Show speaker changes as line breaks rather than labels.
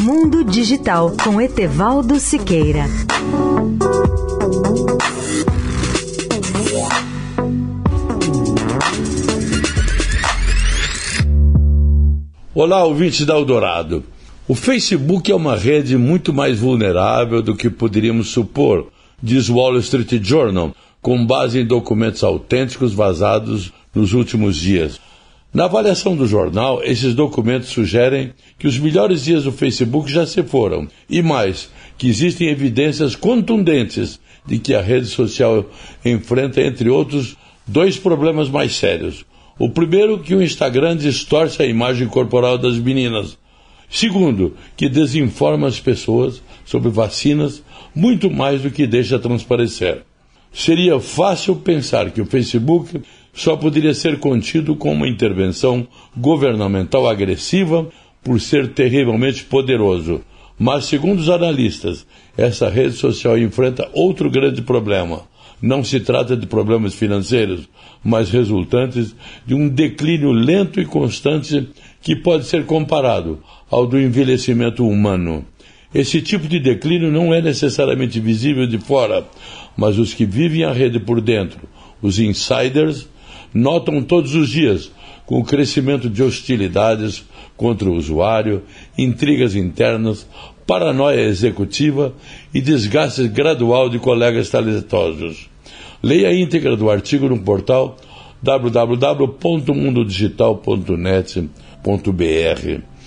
Mundo Digital com Etevaldo Siqueira.
Olá, ouvintes da Eldorado. O Facebook é uma rede muito mais vulnerável do que poderíamos supor, diz o Wall Street Journal, com base em documentos autênticos vazados nos últimos dias. Na avaliação do jornal, esses documentos sugerem que os melhores dias do Facebook já se foram, e mais, que existem evidências contundentes de que a rede social enfrenta, entre outros, dois problemas mais sérios. O primeiro, que o Instagram distorce a imagem corporal das meninas. Segundo, que desinforma as pessoas sobre vacinas muito mais do que deixa transparecer. Seria fácil pensar que o Facebook só poderia ser contido com uma intervenção governamental agressiva por ser terrivelmente poderoso. Mas, segundo os analistas, essa rede social enfrenta outro grande problema. Não se trata de problemas financeiros, mas resultantes de um declínio lento e constante que pode ser comparado ao do envelhecimento humano. Esse tipo de declínio não é necessariamente visível de fora, mas os que vivem a rede por dentro, os insiders, notam todos os dias com o crescimento de hostilidades contra o usuário, intrigas internas, paranoia executiva e desgaste gradual de colegas talentosos. Leia a íntegra do artigo no portal www.mundodigital.net.br.